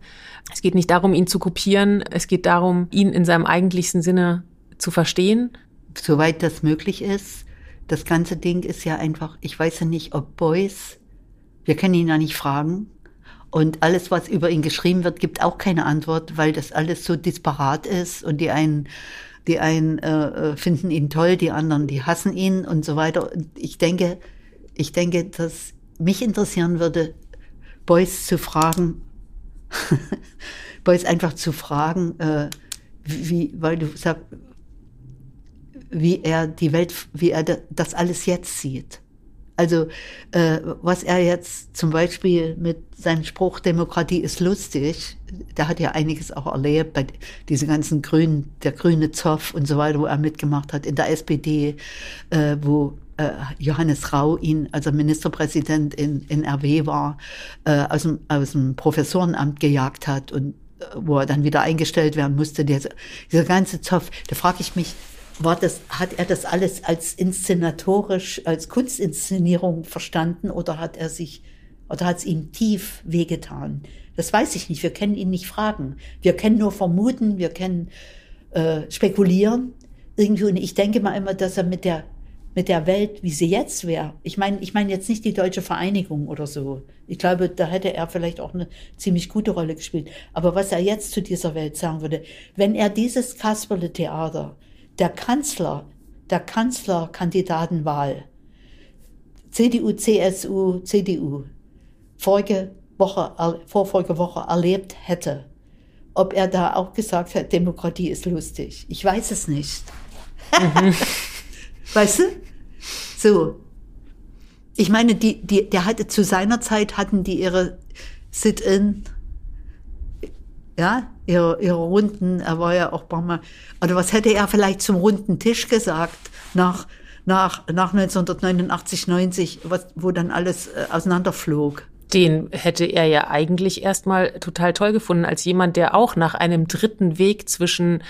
Es geht nicht darum, ihn zu kopieren. Es geht darum, ihn in seinem eigentlichsten Sinne zu verstehen. Soweit das möglich ist. Das ganze Ding ist ja einfach, ich weiß ja nicht, ob Beuys, wir können ihn ja nicht fragen. Und alles, was über ihn geschrieben wird, gibt auch keine Antwort, weil das alles so disparat ist und die einen die einen äh, äh, finden ihn toll, die anderen, die hassen ihn und so weiter. Und ich denke, ich denke, dass mich interessieren würde, Beuys zu fragen, Beuys einfach zu fragen, äh, wie, weil du sagst, wie er die Welt, wie er das alles jetzt sieht. Also äh, was er jetzt zum Beispiel mit seinem Spruch Demokratie ist lustig, der hat ja einiges auch erlebt bei diese ganzen Grünen, der grüne Zoff und so weiter, wo er mitgemacht hat in der SPD, äh, wo äh, Johannes Rau ihn, als er Ministerpräsident in, in RW war, äh, aus, dem, aus dem Professorenamt gejagt hat und äh, wo er dann wieder eingestellt werden musste. Dieser, dieser ganze Zoff, da frage ich mich, war das, hat er das alles als inszenatorisch, als Kunstinszenierung verstanden oder hat er sich, oder hat es ihm tief wehgetan? Das weiß ich nicht. Wir können ihn nicht fragen. Wir können nur vermuten, wir können äh, spekulieren. Irgendwie, und ich denke mal immer, dass er mit der, mit der Welt, wie sie jetzt wäre, ich meine, ich meine jetzt nicht die deutsche Vereinigung oder so. Ich glaube, da hätte er vielleicht auch eine ziemlich gute Rolle gespielt. Aber was er jetzt zu dieser Welt sagen würde, wenn er dieses Kasperle-Theater der Kanzler, der Kanzlerkandidatenwahl, CDU, CSU, CDU, vorige Woche, vorvorige Woche erlebt hätte, ob er da auch gesagt hat, Demokratie ist lustig. Ich weiß es nicht. Mhm. weißt du? So. Ich meine, die, die, der hatte zu seiner Zeit hatten die ihre Sit-in ja, ihre, ihre Runden, er war ja auch Mal, oder was hätte er vielleicht zum runden Tisch gesagt nach, nach, nach 1989, 90, was, wo dann alles äh, auseinanderflog? Den hätte er ja eigentlich erstmal total toll gefunden, als jemand, der auch nach einem dritten Weg zwischen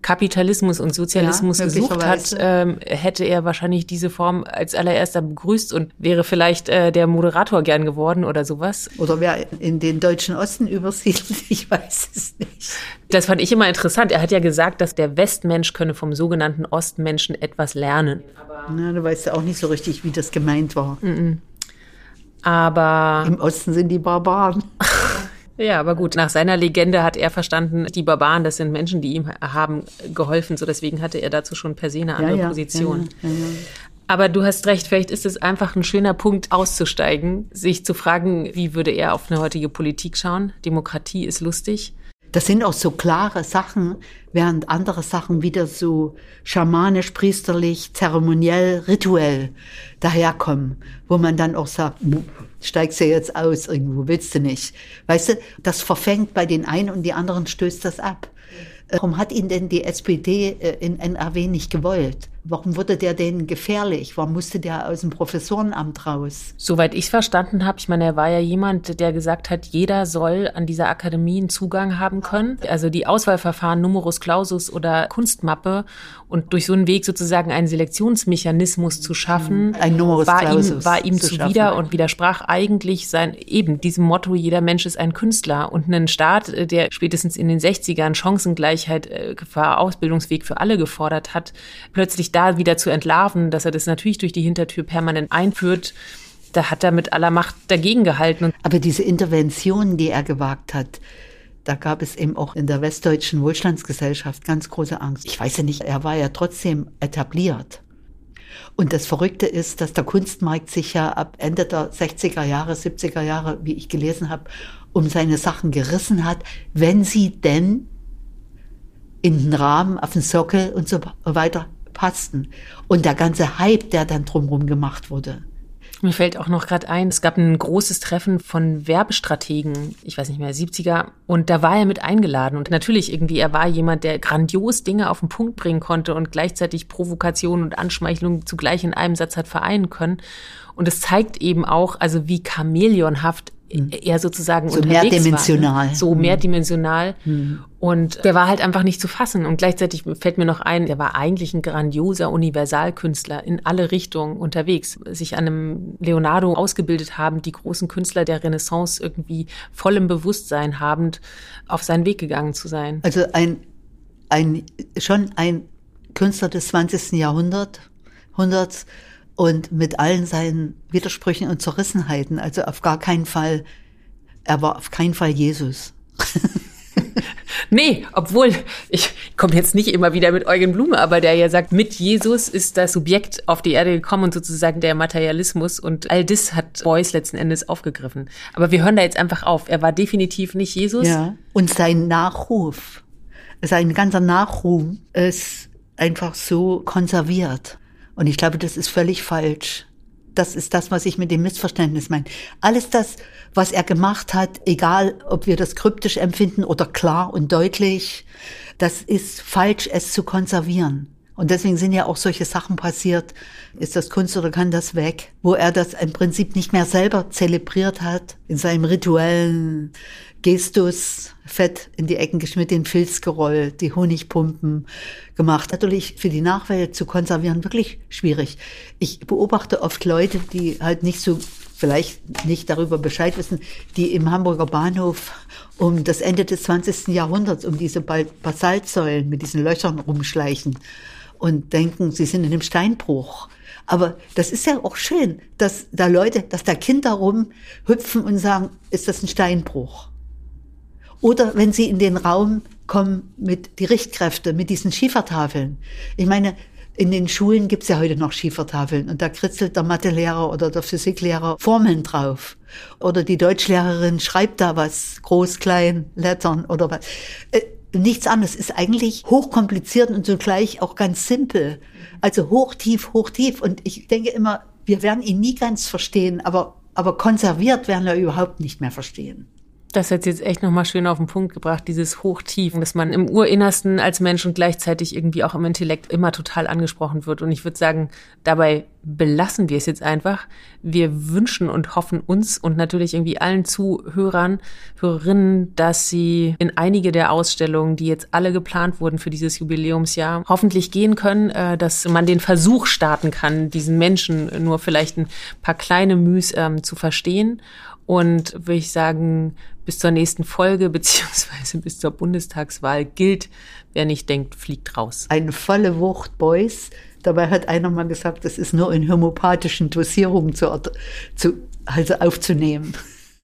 Kapitalismus und Sozialismus ja, gesucht hat, ähm, hätte er wahrscheinlich diese Form als allererster begrüßt und wäre vielleicht äh, der Moderator gern geworden oder sowas. Oder wer in den deutschen Osten übersiedelt, ich weiß es nicht. Das fand ich immer interessant. Er hat ja gesagt, dass der Westmensch könne vom sogenannten Ostmenschen etwas lernen. Na, du weißt ja auch nicht so richtig, wie das gemeint war. Mm -mm. Aber. Im Osten sind die Barbaren. Ja, aber gut, nach seiner Legende hat er verstanden, die Barbaren, das sind Menschen, die ihm haben geholfen. So deswegen hatte er dazu schon per se eine andere ja, ja, Position. Ja, aber du hast recht, vielleicht ist es einfach ein schöner Punkt auszusteigen, sich zu fragen, wie würde er auf eine heutige Politik schauen? Demokratie ist lustig. Das sind auch so klare Sachen, während andere Sachen wieder so schamanisch, priesterlich, zeremoniell, rituell daherkommen, wo man dann auch sagt, steigst du jetzt aus, irgendwo willst du nicht. Weißt du, das verfängt bei den einen und die anderen stößt das ab. Warum hat ihn denn die SPD äh, in NRW nicht gewollt? Warum wurde der denn gefährlich? Warum musste der aus dem Professorenamt raus? Soweit ich verstanden habe, ich meine, er war ja jemand, der gesagt hat, jeder soll an dieser Akademie einen Zugang haben können. Also die Auswahlverfahren Numerus Clausus oder Kunstmappe und durch so einen Weg sozusagen einen Selektionsmechanismus zu schaffen, Ein Numerus war ihm, war ihm zu zuwider und widersprach eigentlich sein eben diesem Motto, jeder Mensch ist ein Künstler. Und einen Staat, äh, der spätestens in den 60ern Chancengleichheit, äh, Ausbildungsweg für alle gefordert hat, plötzlich da wieder zu entlarven, dass er das natürlich durch die Hintertür permanent einführt, Da hat er mit aller Macht dagegen gehalten. Aber diese Intervention, die er gewagt hat, da gab es eben auch in der westdeutschen Wohlstandsgesellschaft ganz große Angst. Ich weiß ja nicht, er war ja trotzdem etabliert. Und das Verrückte ist, dass der Kunstmarkt sich ja ab Ende der 60er Jahre, 70er Jahre, wie ich gelesen habe, um seine Sachen gerissen hat, wenn sie denn in den Rahmen, auf den Sockel und so weiter passten. Und der ganze Hype, der dann drumherum gemacht wurde, mir fällt auch noch gerade ein, es gab ein großes Treffen von Werbestrategen, ich weiß nicht mehr, 70er, und da war er mit eingeladen. Und natürlich irgendwie, er war jemand, der grandios Dinge auf den Punkt bringen konnte und gleichzeitig Provokation und Anschmeichelung zugleich in einem Satz hat vereinen können. Und es zeigt eben auch, also wie chameleonhaft Mhm. Eher sozusagen so mehrdimensional. War, ne? So mhm. mehrdimensional. Mhm. Und der war halt einfach nicht zu fassen. Und gleichzeitig fällt mir noch ein, der war eigentlich ein grandioser Universalkünstler in alle Richtungen unterwegs. Sich an einem Leonardo ausgebildet haben, die großen Künstler der Renaissance irgendwie voll im Bewusstsein habend auf seinen Weg gegangen zu sein. Also ein, ein, schon ein Künstler des 20. Jahrhunderts, Jahrhunderts und mit allen seinen Widersprüchen und Zerrissenheiten. Also auf gar keinen Fall, er war auf keinen Fall Jesus. Nee, obwohl, ich komme jetzt nicht immer wieder mit Eugen Blume, aber der ja sagt, mit Jesus ist das Subjekt auf die Erde gekommen und sozusagen der Materialismus und all das hat Beuys letzten Endes aufgegriffen. Aber wir hören da jetzt einfach auf. Er war definitiv nicht Jesus. Ja. Und sein Nachruf, sein ganzer Nachruhm ist einfach so konserviert. Und ich glaube, das ist völlig falsch. Das ist das, was ich mit dem Missverständnis meine. Alles das, was er gemacht hat, egal ob wir das kryptisch empfinden oder klar und deutlich, das ist falsch, es zu konservieren. Und deswegen sind ja auch solche Sachen passiert. Ist das Kunst oder kann das weg? Wo er das im Prinzip nicht mehr selber zelebriert hat, in seinem rituellen Gestus, Fett in die Ecken geschmiert, den Filz gerollt, die Honigpumpen gemacht. Natürlich für die Nachwelt zu konservieren wirklich schwierig. Ich beobachte oft Leute, die halt nicht so vielleicht nicht darüber Bescheid wissen, die im Hamburger Bahnhof um das Ende des 20. Jahrhunderts um diese Basaltsäulen mit diesen Löchern rumschleichen und denken, sie sind in einem Steinbruch. Aber das ist ja auch schön, dass da Leute, dass da Kinder rumhüpfen und sagen, ist das ein Steinbruch? Oder wenn sie in den Raum kommen mit die Richtkräfte, mit diesen Schiefertafeln. Ich meine, in den Schulen gibt's ja heute noch Schiefertafeln und da kritzelt der Mathelehrer oder der Physiklehrer Formeln drauf. Oder die Deutschlehrerin schreibt da was, groß, klein, Lettern oder was. Nichts anderes. Ist eigentlich hochkompliziert und zugleich auch ganz simpel. Also hoch, tief, hoch, tief. Und ich denke immer, wir werden ihn nie ganz verstehen, aber, aber konserviert werden wir überhaupt nicht mehr verstehen. Das hat jetzt echt nochmal schön auf den Punkt gebracht, dieses Hochtief, dass man im Urinnersten als Mensch und gleichzeitig irgendwie auch im Intellekt immer total angesprochen wird. Und ich würde sagen, dabei belassen wir es jetzt einfach. Wir wünschen und hoffen uns und natürlich irgendwie allen Zuhörern, Hörerinnen, dass sie in einige der Ausstellungen, die jetzt alle geplant wurden für dieses Jubiläumsjahr, hoffentlich gehen können, äh, dass man den Versuch starten kann, diesen Menschen nur vielleicht ein paar kleine Müs ähm, zu verstehen und würde ich sagen, bis zur nächsten Folge beziehungsweise bis zur Bundestagswahl gilt, wer nicht denkt, fliegt raus. Eine volle Wucht Boys. Dabei hat einer mal gesagt, das ist nur in homöopathischen Dosierungen zu, zu, also aufzunehmen.